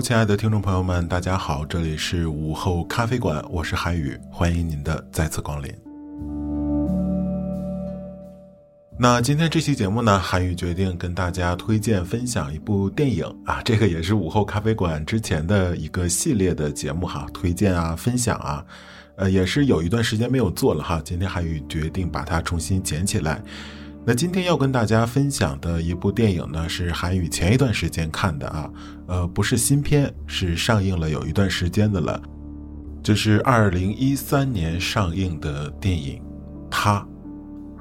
亲爱的听众朋友们，大家好，这里是午后咖啡馆，我是韩宇，欢迎您的再次光临。那今天这期节目呢，韩宇决定跟大家推荐分享一部电影啊，这个也是午后咖啡馆之前的一个系列的节目哈，推荐啊，分享啊，呃，也是有一段时间没有做了哈，今天韩宇决定把它重新捡起来。那今天要跟大家分享的一部电影呢，是韩宇前一段时间看的啊，呃，不是新片，是上映了有一段时间的了，这是二零一三年上映的电影《他》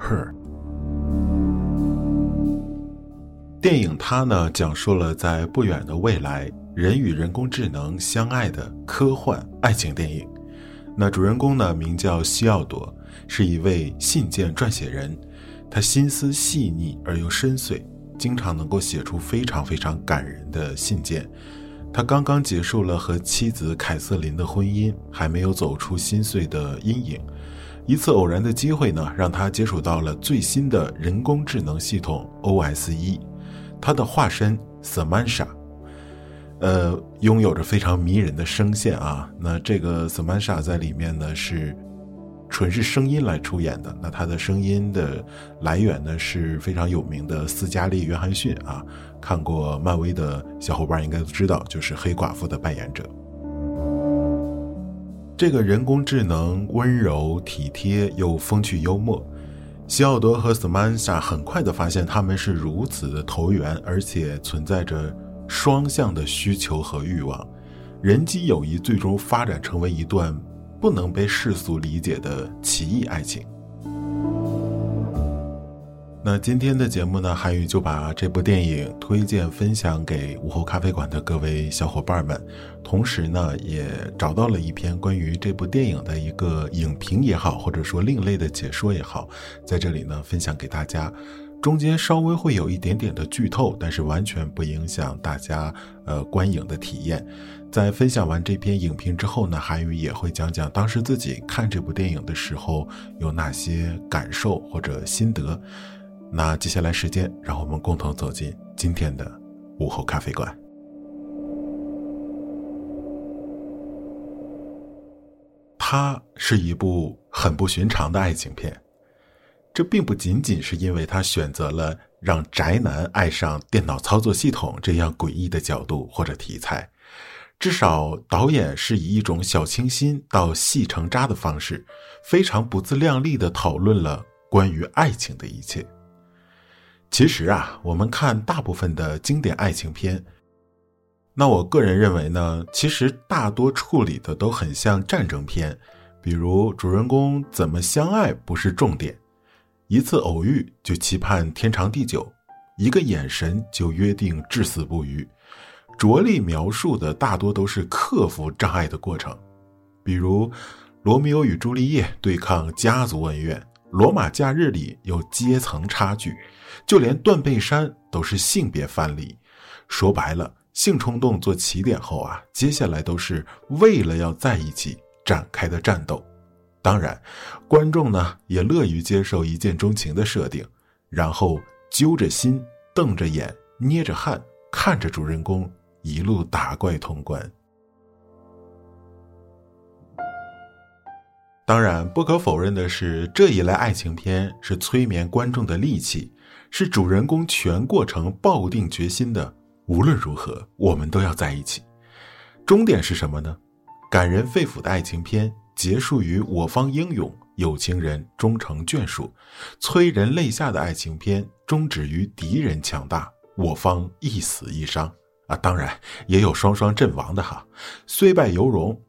，Her。电影《他》呢，讲述了在不远的未来，人与人工智能相爱的科幻爱情电影。那主人公呢，名叫西奥多，是一位信件撰写人。他心思细腻而又深邃，经常能够写出非常非常感人的信件。他刚刚结束了和妻子凯瑟琳的婚姻，还没有走出心碎的阴影。一次偶然的机会呢，让他接触到了最新的人工智能系统 OS 一，他的化身 Samantha，呃，拥有着非常迷人的声线啊。那这个 Samantha 在里面呢是。纯是声音来出演的，那他的声音的来源呢是非常有名的斯嘉丽·约翰逊啊，看过漫威的小伙伴应该都知道，就是黑寡妇的扮演者。这个人工智能温柔体贴又风趣幽默，西奥多和 Samantha 很快的发现他们是如此的投缘，而且存在着双向的需求和欲望，人机友谊最终发展成为一段。不能被世俗理解的奇异爱情。那今天的节目呢，韩宇就把这部电影推荐分享给午后咖啡馆的各位小伙伴们，同时呢，也找到了一篇关于这部电影的一个影评也好，或者说另类的解说也好，在这里呢分享给大家。中间稍微会有一点点的剧透，但是完全不影响大家呃观影的体验。在分享完这篇影评之后呢，韩宇也会讲讲当时自己看这部电影的时候有哪些感受或者心得。那接下来时间，让我们共同走进今天的午后咖啡馆。它是一部很不寻常的爱情片。这并不仅仅是因为他选择了让宅男爱上电脑操作系统这样诡异的角度或者题材，至少导演是以一种小清新到细成渣的方式，非常不自量力的讨论了关于爱情的一切。其实啊，我们看大部分的经典爱情片，那我个人认为呢，其实大多处理的都很像战争片，比如主人公怎么相爱不是重点。一次偶遇就期盼天长地久，一个眼神就约定至死不渝，着力描述的大多都是克服障碍的过程，比如《罗密欧与朱丽叶》对抗家族恩怨，《罗马假日》里有阶层差距，就连断背山都是性别范例。说白了，性冲动做起点后啊，接下来都是为了要在一起，展开的战斗。当然，观众呢也乐于接受一见钟情的设定，然后揪着心、瞪着眼、捏着汗，看着主人公一路打怪通关。当然，不可否认的是，这一类爱情片是催眠观众的利器，是主人公全过程抱定决心的。无论如何，我们都要在一起。终点是什么呢？感人肺腑的爱情片结束于我方英勇，有情人终成眷属；催人泪下的爱情片终止于敌人强大，我方一死一伤。啊，当然也有双双阵亡的哈，虽败犹荣。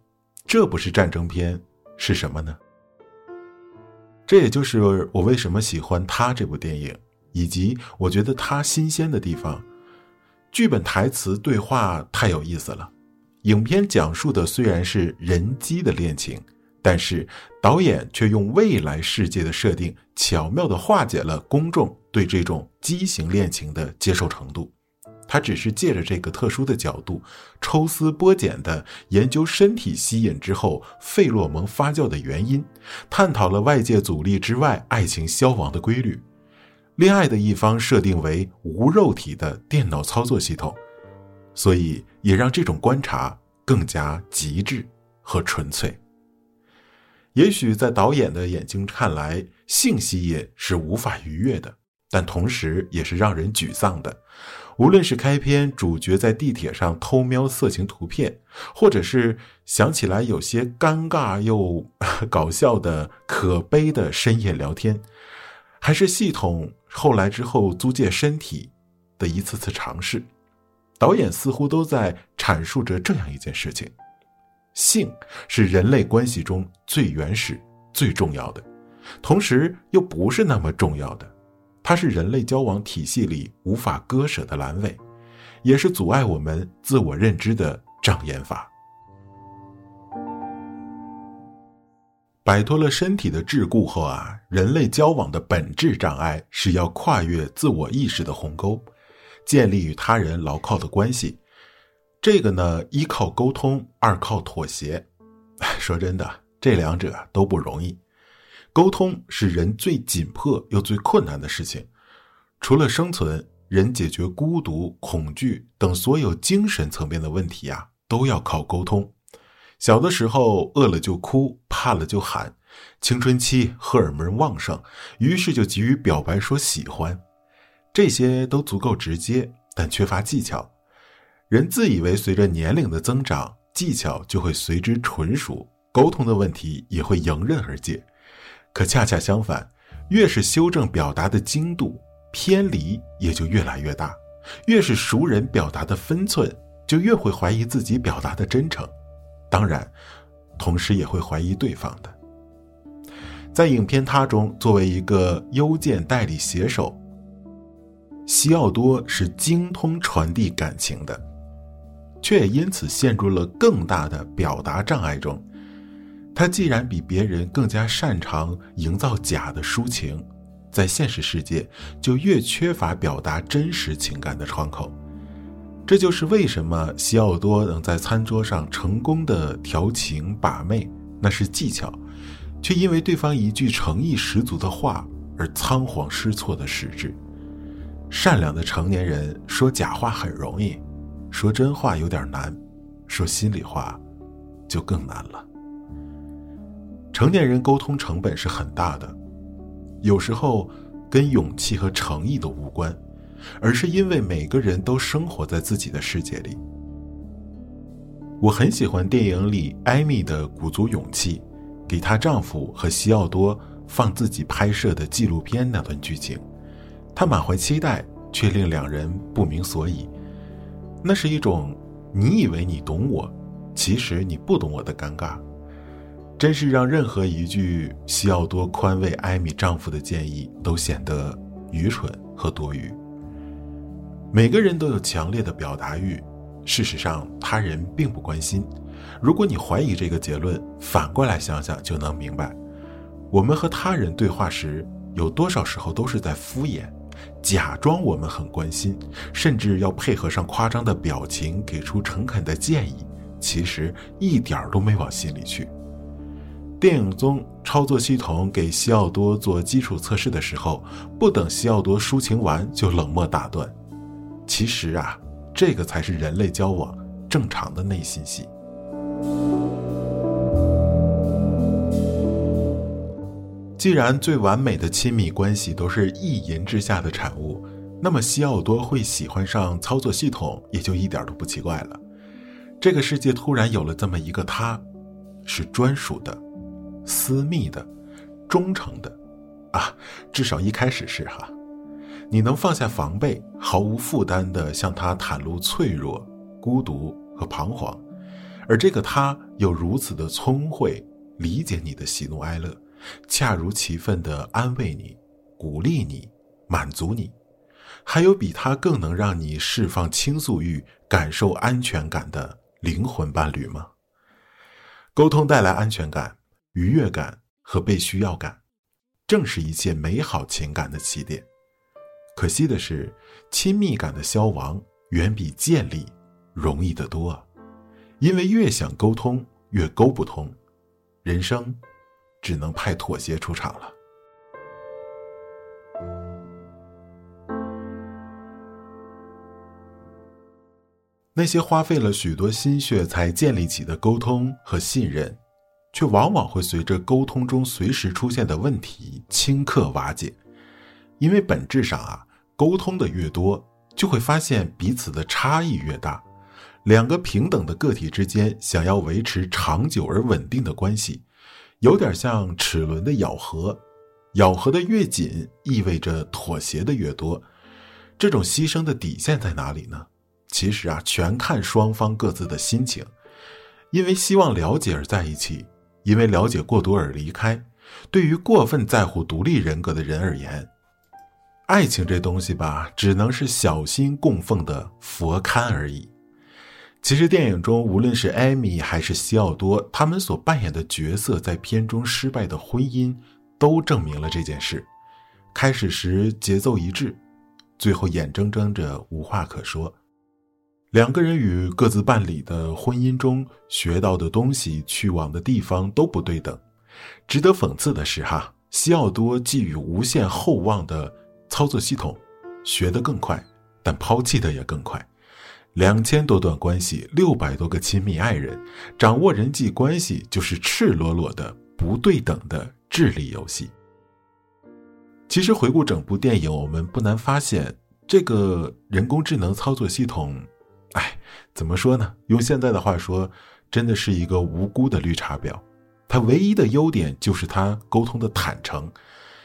这不是战争片。是什么呢？这也就是我为什么喜欢他这部电影，以及我觉得他新鲜的地方。剧本、台词、对话太有意思了。影片讲述的虽然是人机的恋情，但是导演却用未来世界的设定，巧妙的化解了公众对这种畸形恋情的接受程度。他只是借着这个特殊的角度，抽丝剥茧的研究身体吸引之后费洛蒙发酵的原因，探讨了外界阻力之外爱情消亡的规律。恋爱的一方设定为无肉体的电脑操作系统，所以也让这种观察更加极致和纯粹。也许在导演的眼睛看来，性吸引是无法逾越的，但同时也是让人沮丧的。无论是开篇主角在地铁上偷瞄色情图片，或者是想起来有些尴尬又搞笑的可悲的深夜聊天，还是系统后来之后租借身体的一次次尝试，导演似乎都在阐述着这样一件事情：性是人类关系中最原始、最重要的，同时又不是那么重要的。它是人类交往体系里无法割舍的阑尾，也是阻碍我们自我认知的障眼法。摆脱了身体的桎梏后啊，人类交往的本质障碍是要跨越自我意识的鸿沟，建立与他人牢靠的关系。这个呢，一靠沟通，二靠妥协。说真的，这两者都不容易。沟通是人最紧迫又最困难的事情。除了生存，人解决孤独、恐惧等所有精神层面的问题呀，都要靠沟通。小的时候饿了就哭，怕了就喊，青春期荷尔蒙旺盛，于是就急于表白说喜欢，这些都足够直接，但缺乏技巧。人自以为随着年龄的增长，技巧就会随之纯熟，沟通的问题也会迎刃而解。可恰恰相反，越是修正表达的精度，偏离也就越来越大；越是熟人表达的分寸，就越会怀疑自己表达的真诚。当然，同时也会怀疑对方的。在影片《他》中，作为一个邮件代理写手，西奥多是精通传递感情的，却也因此陷入了更大的表达障碍中。他既然比别人更加擅长营造假的抒情，在现实世界就越缺乏表达真实情感的窗口。这就是为什么西奥多能在餐桌上成功的调情把妹，那是技巧，却因为对方一句诚意十足的话而仓皇失措的实质。善良的成年人说假话很容易，说真话有点难，说心里话就更难了。成年人沟通成本是很大的，有时候跟勇气和诚意都无关，而是因为每个人都生活在自己的世界里。我很喜欢电影里艾米的鼓足勇气，给她丈夫和西奥多放自己拍摄的纪录片那段剧情，她满怀期待，却令两人不明所以。那是一种你以为你懂我，其实你不懂我的尴尬。真是让任何一句西奥多宽慰艾米丈夫的建议都显得愚蠢和多余。每个人都有强烈的表达欲，事实上他人并不关心。如果你怀疑这个结论，反过来想想就能明白：我们和他人对话时，有多少时候都是在敷衍，假装我们很关心，甚至要配合上夸张的表情，给出诚恳的建议，其实一点儿都没往心里去。电影中操作系统给西奥多做基础测试的时候，不等西奥多抒情完就冷漠打断。其实啊，这个才是人类交往正常的内心戏。既然最完美的亲密关系都是意淫之下的产物，那么西奥多会喜欢上操作系统也就一点都不奇怪了。这个世界突然有了这么一个他，是专属的、私密的、忠诚的，啊，至少一开始是哈。你能放下防备，毫无负担地向他袒露脆弱、孤独和彷徨，而这个他又如此的聪慧，理解你的喜怒哀乐。恰如其分地安慰你、鼓励你、满足你，还有比他更能让你释放倾诉欲、感受安全感的灵魂伴侣吗？沟通带来安全感、愉悦感和被需要感，正是一切美好情感的起点。可惜的是，亲密感的消亡远比建立容易得多，因为越想沟通越沟不通，人生。只能派妥协出场了。那些花费了许多心血才建立起的沟通和信任，却往往会随着沟通中随时出现的问题顷刻瓦解。因为本质上啊，沟通的越多，就会发现彼此的差异越大。两个平等的个体之间，想要维持长久而稳定的关系。有点像齿轮的咬合，咬合的越紧，意味着妥协的越多。这种牺牲的底线在哪里呢？其实啊，全看双方各自的心情。因为希望了解而在一起，因为了解过多而离开。对于过分在乎独立人格的人而言，爱情这东西吧，只能是小心供奉的佛龛而已。其实电影中，无论是艾米还是西奥多，他们所扮演的角色，在片中失败的婚姻，都证明了这件事。开始时节奏一致，最后眼睁睁着无话可说。两个人与各自办理的婚姻中学到的东西、去往的地方都不对等。值得讽刺的是，哈，西奥多寄予无限厚望的操作系统，学得更快，但抛弃的也更快。两千多段关系，六百多个亲密爱人，掌握人际关系就是赤裸裸的不对等的智力游戏。其实回顾整部电影，我们不难发现，这个人工智能操作系统，哎，怎么说呢？用现在的话说，真的是一个无辜的绿茶婊。它唯一的优点就是它沟通的坦诚，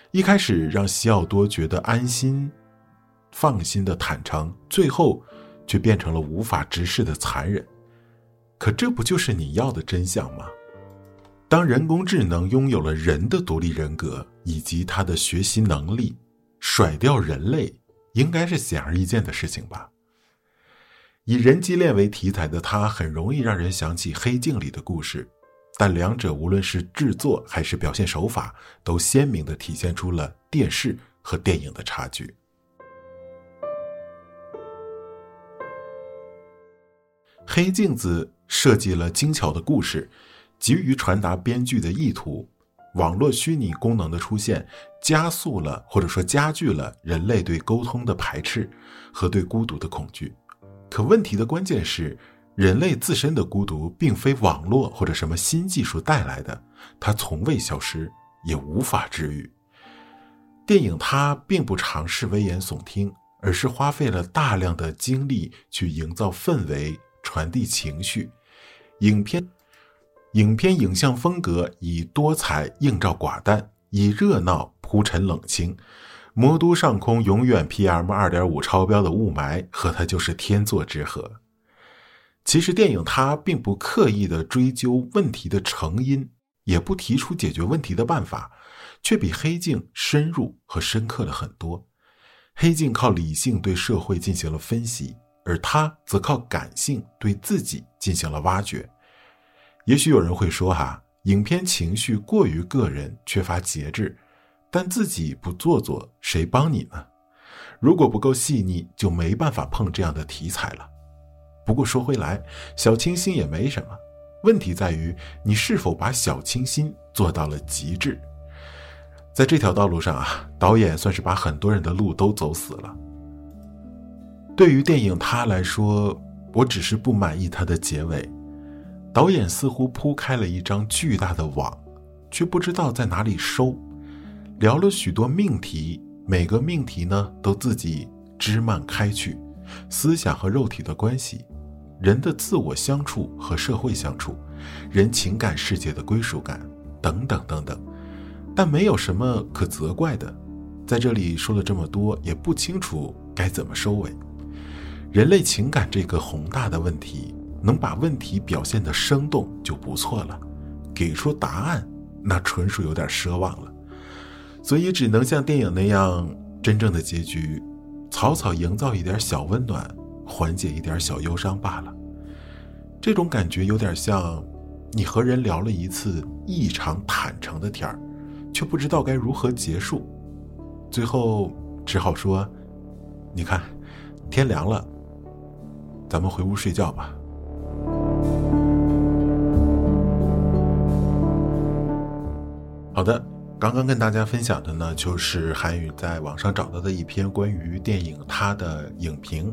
一开始让西奥多觉得安心、放心的坦诚，最后。却变成了无法直视的残忍，可这不就是你要的真相吗？当人工智能拥有了人的独立人格以及它的学习能力，甩掉人类应该是显而易见的事情吧？以人机恋为题材的它，很容易让人想起《黑镜》里的故事，但两者无论是制作还是表现手法，都鲜明的体现出了电视和电影的差距。黑镜子设计了精巧的故事，急于传达编剧的意图。网络虚拟功能的出现，加速了或者说加剧了人类对沟通的排斥和对孤独的恐惧。可问题的关键是，人类自身的孤独并非网络或者什么新技术带来的，它从未消失，也无法治愈。电影它并不尝试危言耸听，而是花费了大量的精力去营造氛围。传递情绪，影片影片影像风格以多彩映照寡淡，以热闹铺陈冷清。魔都上空永远 PM 二点五超标的雾霾，和它就是天作之合。其实电影它并不刻意的追究问题的成因，也不提出解决问题的办法，却比黑镜深入和深刻了很多。黑镜靠理性对社会进行了分析。而他则靠感性对自己进行了挖掘。也许有人会说：“哈，影片情绪过于个人，缺乏节制。”但自己不做作，谁帮你呢？如果不够细腻，就没办法碰这样的题材了。不过说回来，小清新也没什么。问题在于你是否把小清新做到了极致。在这条道路上啊，导演算是把很多人的路都走死了。对于电影他来说，我只是不满意他的结尾。导演似乎铺开了一张巨大的网，却不知道在哪里收。聊了许多命题，每个命题呢都自己枝蔓开去，思想和肉体的关系，人的自我相处和社会相处，人情感世界的归属感，等等等等。但没有什么可责怪的，在这里说了这么多，也不清楚该怎么收尾。人类情感这个宏大的问题，能把问题表现得生动就不错了，给出答案那纯属有点奢望了。所以只能像电影那样，真正的结局，草草营造一点小温暖，缓解一点小忧伤罢了。这种感觉有点像，你和人聊了一次异常坦诚的天儿。却不知道该如何结束，最后只好说：“你看，天凉了，咱们回屋睡觉吧。”好的，刚刚跟大家分享的呢，就是韩宇在网上找到的一篇关于电影它的影评。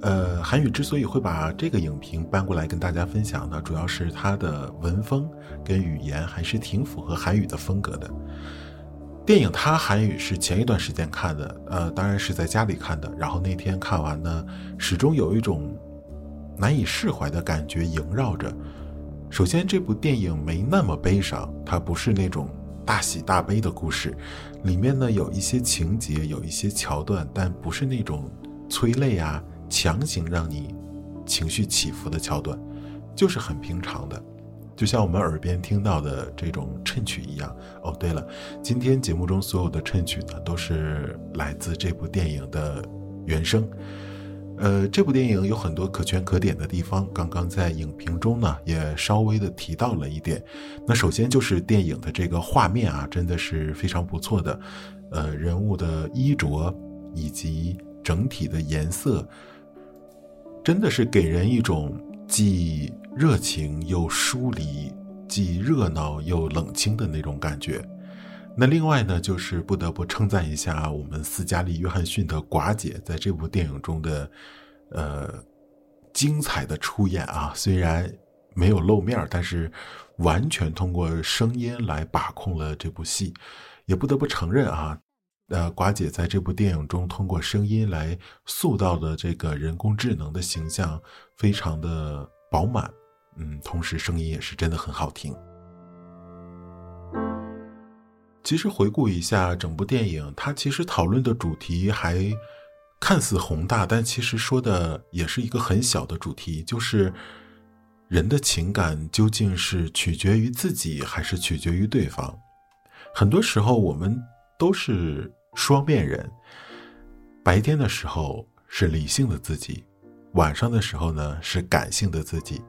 呃，韩宇之所以会把这个影评搬过来跟大家分享呢，主要是他的文风跟语言还是挺符合韩宇的风格的。电影他韩语是前一段时间看的，呃，当然是在家里看的。然后那天看完呢，始终有一种难以释怀的感觉萦绕着。首先，这部电影没那么悲伤，它不是那种大喜大悲的故事，里面呢有一些情节，有一些桥段，但不是那种催泪啊。强行让你情绪起伏的桥段，就是很平常的，就像我们耳边听到的这种衬曲一样。哦，对了，今天节目中所有的衬曲呢，都是来自这部电影的原声。呃，这部电影有很多可圈可点的地方，刚刚在影评中呢也稍微的提到了一点。那首先就是电影的这个画面啊，真的是非常不错的。呃，人物的衣着以及整体的颜色。真的是给人一种既热情又疏离、既热闹又冷清的那种感觉。那另外呢，就是不得不称赞一下我们斯嘉丽·约翰逊的寡姐在这部电影中的，呃，精彩的出演啊！虽然没有露面，但是完全通过声音来把控了这部戏，也不得不承认啊。呃，寡姐在这部电影中通过声音来塑造的这个人工智能的形象，非常的饱满，嗯，同时声音也是真的很好听。其实回顾一下整部电影，它其实讨论的主题还看似宏大，但其实说的也是一个很小的主题，就是人的情感究竟是取决于自己还是取决于对方？很多时候我们都是。双面人，白天的时候是理性的自己，晚上的时候呢是感性的自己。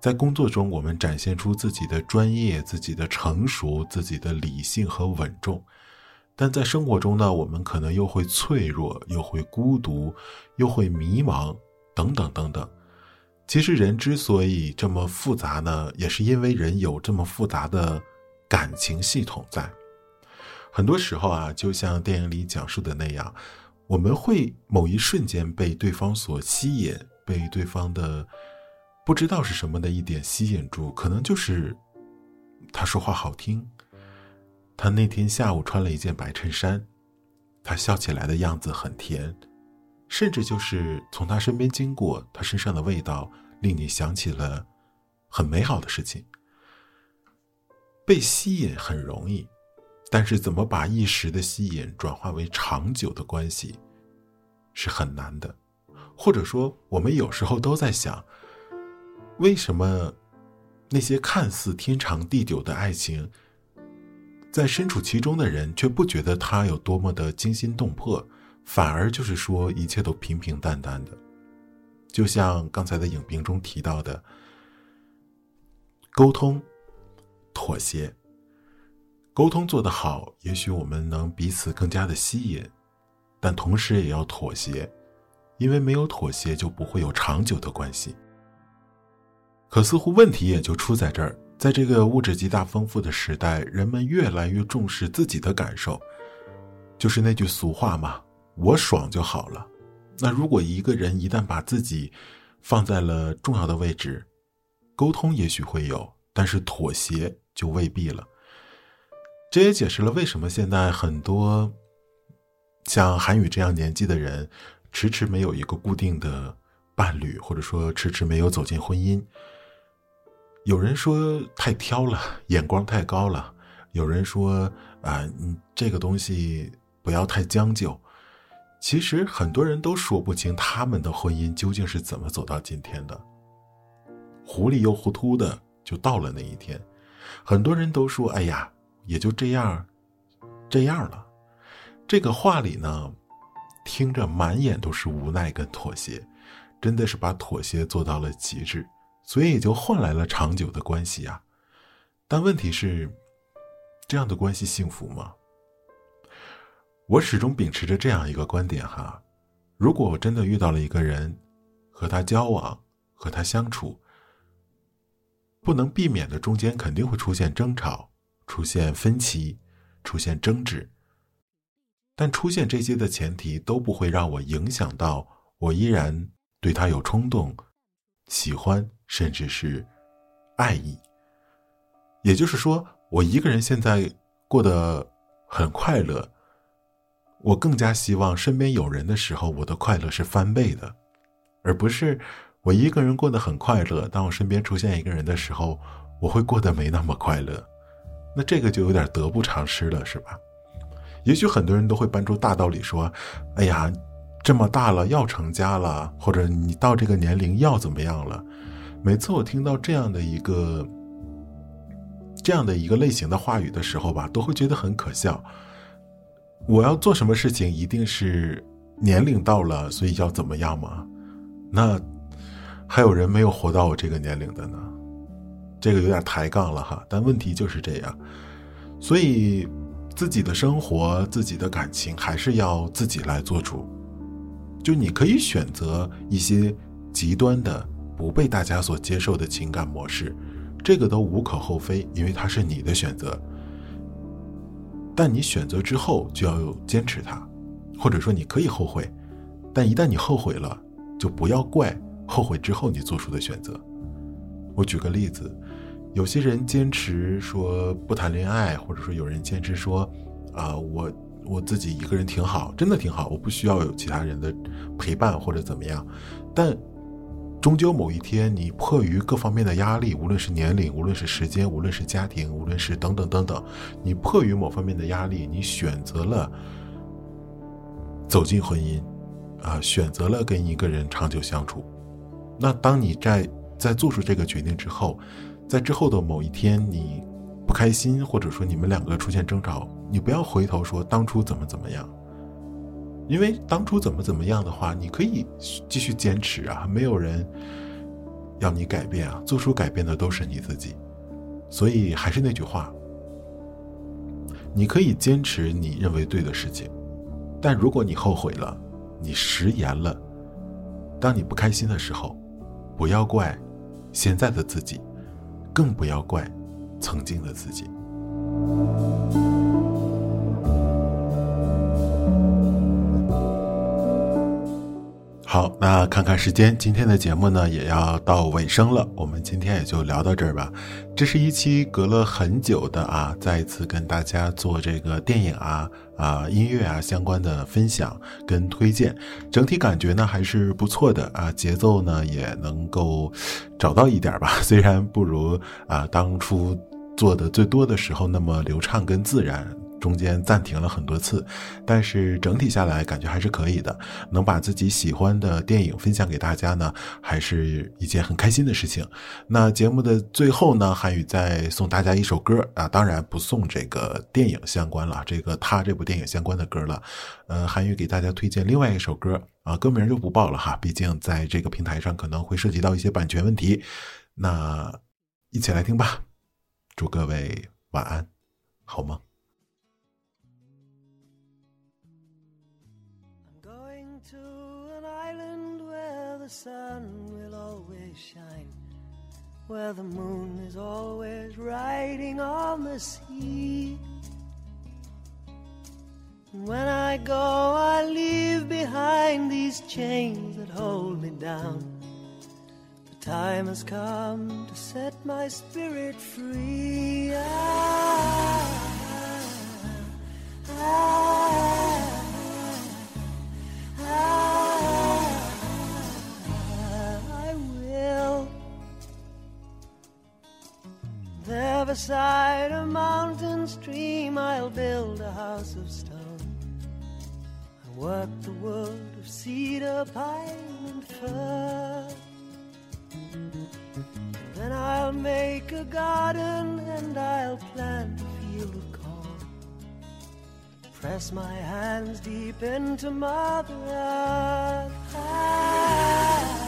在工作中，我们展现出自己的专业、自己的成熟、自己的理性和稳重；但在生活中呢，我们可能又会脆弱，又会孤独，又会迷茫，等等等等。其实，人之所以这么复杂呢，也是因为人有这么复杂的感情系统在。很多时候啊，就像电影里讲述的那样，我们会某一瞬间被对方所吸引，被对方的不知道是什么的一点吸引住，可能就是他说话好听，他那天下午穿了一件白衬衫，他笑起来的样子很甜，甚至就是从他身边经过，他身上的味道令你想起了很美好的事情。被吸引很容易。但是，怎么把一时的吸引转化为长久的关系，是很难的。或者说，我们有时候都在想，为什么那些看似天长地久的爱情，在身处其中的人却不觉得它有多么的惊心动魄，反而就是说一切都平平淡淡的？就像刚才的影评中提到的，沟通、妥协。沟通做得好，也许我们能彼此更加的吸引，但同时也要妥协，因为没有妥协就不会有长久的关系。可似乎问题也就出在这儿，在这个物质极大丰富的时代，人们越来越重视自己的感受，就是那句俗话嘛，“我爽就好了。”那如果一个人一旦把自己放在了重要的位置，沟通也许会有，但是妥协就未必了。这也解释了为什么现在很多像韩宇这样年纪的人，迟迟没有一个固定的伴侣，或者说迟迟没有走进婚姻。有人说太挑了，眼光太高了；有人说啊，你这个东西不要太将就。其实很多人都说不清他们的婚姻究竟是怎么走到今天的。糊里又糊涂的就到了那一天，很多人都说：“哎呀，也就这样，这样了。”这个话里呢，听着满眼都是无奈跟妥协，真的是把妥协做到了极致，所以也就换来了长久的关系啊。但问题是，这样的关系幸福吗？我始终秉持着这样一个观点哈，如果我真的遇到了一个人，和他交往，和他相处，不能避免的中间肯定会出现争吵，出现分歧，出现争执。但出现这些的前提都不会让我影响到我依然对他有冲动、喜欢，甚至是爱意。也就是说，我一个人现在过得很快乐。我更加希望身边有人的时候，我的快乐是翻倍的，而不是我一个人过得很快乐。当我身边出现一个人的时候，我会过得没那么快乐。那这个就有点得不偿失了，是吧？也许很多人都会搬出大道理说：“哎呀，这么大了要成家了，或者你到这个年龄要怎么样了？”每次我听到这样的一个这样的一个类型的话语的时候吧，都会觉得很可笑。我要做什么事情，一定是年龄到了，所以要怎么样吗？那还有人没有活到我这个年龄的呢？这个有点抬杠了哈。但问题就是这样，所以自己的生活、自己的感情还是要自己来做主。就你可以选择一些极端的、不被大家所接受的情感模式，这个都无可厚非，因为它是你的选择。但你选择之后就要坚持它，或者说你可以后悔，但一旦你后悔了，就不要怪后悔之后你做出的选择。我举个例子，有些人坚持说不谈恋爱，或者说有人坚持说，啊，我我自己一个人挺好，真的挺好，我不需要有其他人的陪伴或者怎么样，但。终究某一天，你迫于各方面的压力，无论是年龄，无论是时间，无论是家庭，无论是等等等等，你迫于某方面的压力，你选择了走进婚姻，啊，选择了跟一个人长久相处。那当你在在做出这个决定之后，在之后的某一天，你不开心，或者说你们两个出现争吵，你不要回头说当初怎么怎么样。因为当初怎么怎么样的话，你可以继续坚持啊，没有人要你改变啊，做出改变的都是你自己。所以还是那句话，你可以坚持你认为对的事情，但如果你后悔了，你食言了，当你不开心的时候，不要怪现在的自己，更不要怪曾经的自己。好，那看看时间，今天的节目呢也要到尾声了。我们今天也就聊到这儿吧。这是一期隔了很久的啊，再一次跟大家做这个电影啊、啊音乐啊相关的分享跟推荐。整体感觉呢还是不错的啊，节奏呢也能够找到一点吧，虽然不如啊当初做的最多的时候那么流畅跟自然。中间暂停了很多次，但是整体下来感觉还是可以的。能把自己喜欢的电影分享给大家呢，还是一件很开心的事情。那节目的最后呢，韩宇再送大家一首歌啊，当然不送这个电影相关了，这个他这部电影相关的歌了。呃，韩宇给大家推荐另外一首歌啊，歌名就不报了哈，毕竟在这个平台上可能会涉及到一些版权问题。那一起来听吧，祝各位晚安，好梦。Where the moon is always riding on the sea. And when I go, I leave behind these chains that hold me down. The time has come to set my spirit free. I, I, Beside a mountain stream, I'll build a house of stone. I work the wood of cedar, pine, and fir. Then I'll make a garden and I'll plant a field of corn. Press my hands deep into Mother Earth. I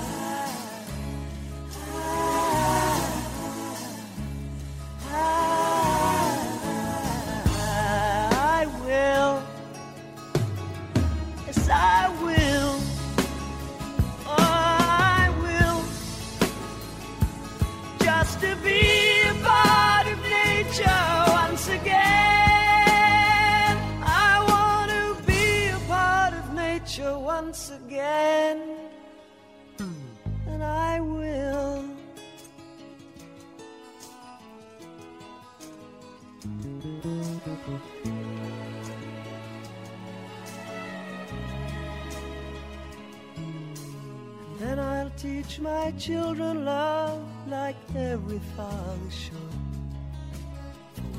children love like every father should.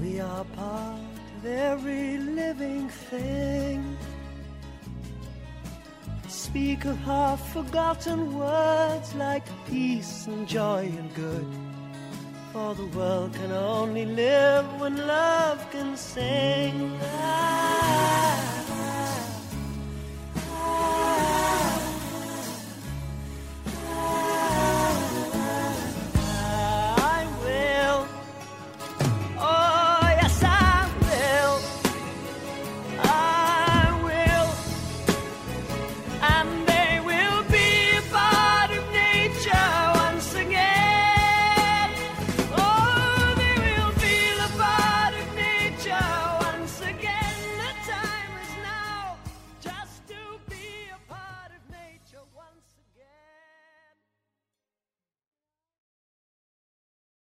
We are part of every living thing. Speak of half forgotten words like peace and joy and good. For the world can only live when love can sing. Ah,